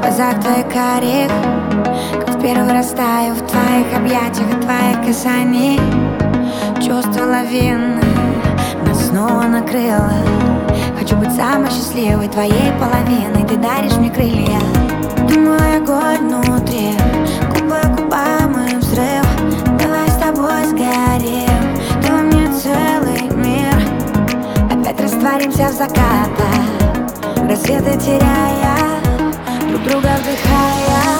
глазах твоих карих Как в первый раз таю в твоих объятиях твоих касаний Чувство лавины нас снова накрыло. Хочу быть самой счастливой твоей половиной. Ты даришь мне крылья. Ты мой огонь внутри. Губа губам и взрыв. Давай с тобой сгорим. Ты во мне целый мир? Опять растворимся в закатах. Рассветы теряя Друг друга вдыхая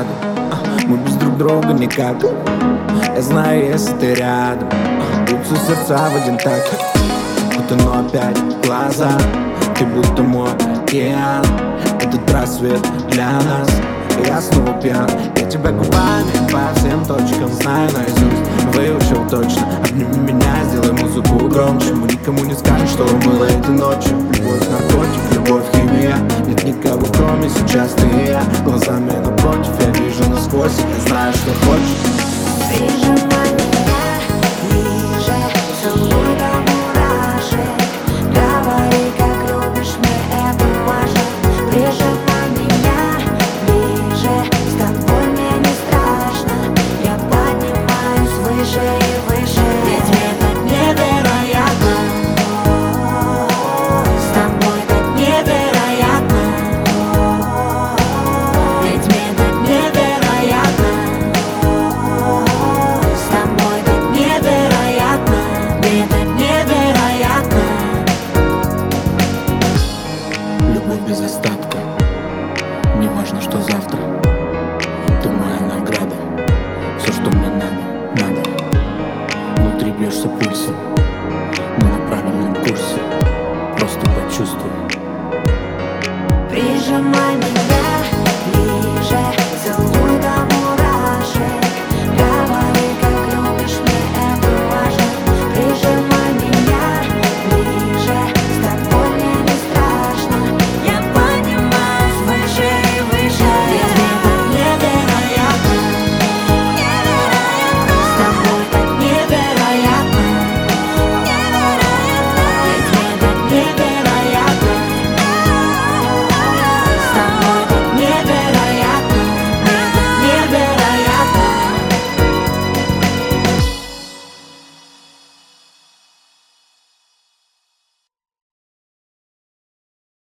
разряды а, Мы без друг друга никак. Я знаю, если ты рядом. А, Бьются сердца в один такт. Утону опять в глаза. Ты будто мой океан. Этот рассвет для нас. Я снова пьян. Я тебя губами по всем точкам Знаю наизусть, выучил точно. Обними меня, сделай музыку громче. Мы никому не скажем, что было этой ночью. Любовь наркотик, любовь химия. Нет никого кроме сейчас ты и я. Глазами насквозь Я знаю, что хочешь Не важно, что завтра. Ты моя награда. Все, что мне надо, надо. Внутри бьешься пульсом. Мы на правильном курсе. Просто почувствуй. Прижимай меня